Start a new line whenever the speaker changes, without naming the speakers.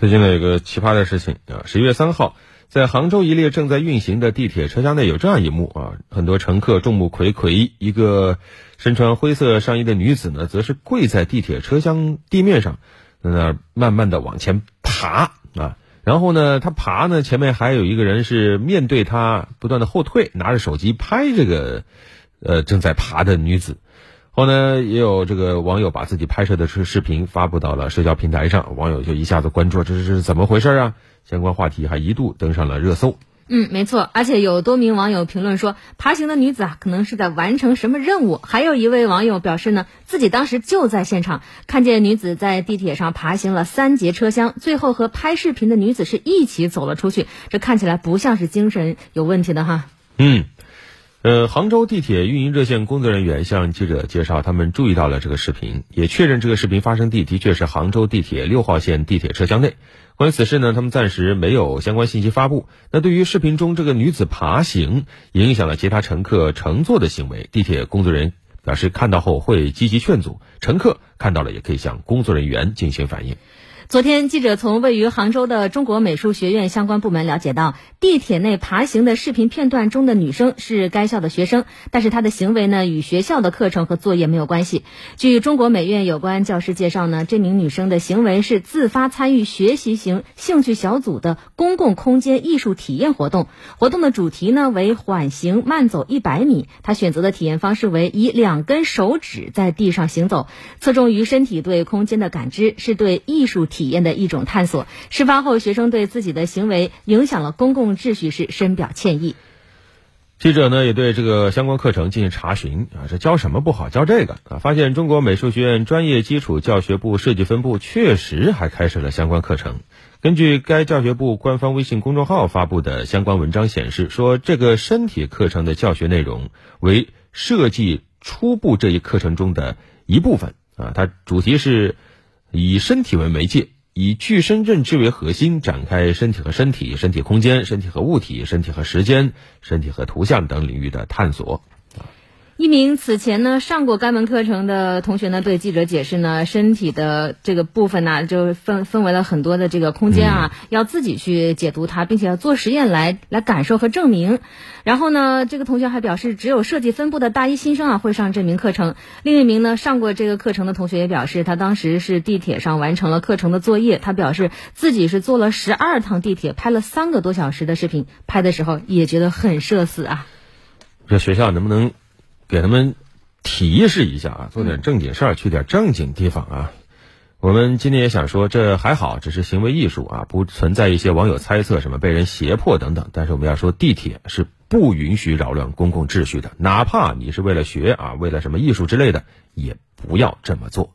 最近呢，有个奇葩的事情啊，十一月三号，在杭州一列正在运行的地铁车厢内有这样一幕啊，很多乘客众目睽睽，一个身穿灰色上衣的女子呢，则是跪在地铁车厢地面上，在那慢慢的往前爬啊，然后呢，她爬呢，前面还有一个人是面对她不断的后退，拿着手机拍这个呃正在爬的女子。后呢，也有这个网友把自己拍摄的视视频发布到了社交平台上，网友就一下子关注，这是怎么回事啊？相关话题还一度登上了热搜。
嗯，没错，而且有多名网友评论说，爬行的女子啊，可能是在完成什么任务。还有一位网友表示呢，自己当时就在现场，看见女子在地铁上爬行了三节车厢，最后和拍视频的女子是一起走了出去。这看起来不像是精神有问题的哈。
嗯。呃，杭州地铁运营热线工作人员向记者介绍，他们注意到了这个视频，也确认这个视频发生地的确是杭州地铁六号线地铁车厢内。关于此事呢，他们暂时没有相关信息发布。那对于视频中这个女子爬行影响了其他乘客乘坐的行为，地铁工作人员表示看到后会积极劝阻，乘客看到了也可以向工作人员进行反映。
昨天，记者从位于杭州的中国美术学院相关部门了解到，地铁内爬行的视频片段中的女生是该校的学生，但是她的行为呢与学校的课程和作业没有关系。据中国美院有关教师介绍呢，这名女生的行为是自发参与学习型兴趣小组的公共空间艺术体验活动，活动的主题呢为缓行慢走一百米。她选择的体验方式为以两根手指在地上行走，侧重于身体对空间的感知，是对艺术。体验的一种探索。事发后，学生对自己的行为影响了公共秩序是深表歉意。
记者呢也对这个相关课程进行查询啊，这教什么不好教这个啊？发现中国美术学院专业基础教学部设计分部确实还开设了相关课程。根据该教学部官方微信公众号发布的相关文章显示，说这个身体课程的教学内容为设计初步这一课程中的一部分啊，它主题是。以身体为媒介，以具身认知为核心，展开身体和身体、身体空间、身体和物体、身体和时间、身体和图像等领域的探索。
一名此前呢上过该门课程的同学呢，对记者解释呢，身体的这个部分呢，就分分为了很多的这个空间啊，要自己去解读它，并且要做实验来来感受和证明。然后呢，这个同学还表示，只有设计分部的大一新生啊会上这名课程。另一名呢上过这个课程的同学也表示，他当时是地铁上完成了课程的作业。他表示自己是坐了十二趟地铁，拍了三个多小时的视频，拍的时候也觉得很社死啊。
这学校能不能？给他们提示一下啊，做点正经事儿，去点正经地方啊。我们今天也想说，这还好，只是行为艺术啊，不存在一些网友猜测什么被人胁迫等等。但是我们要说，地铁是不允许扰乱公共秩序的，哪怕你是为了学啊，为了什么艺术之类的，也不要这么做。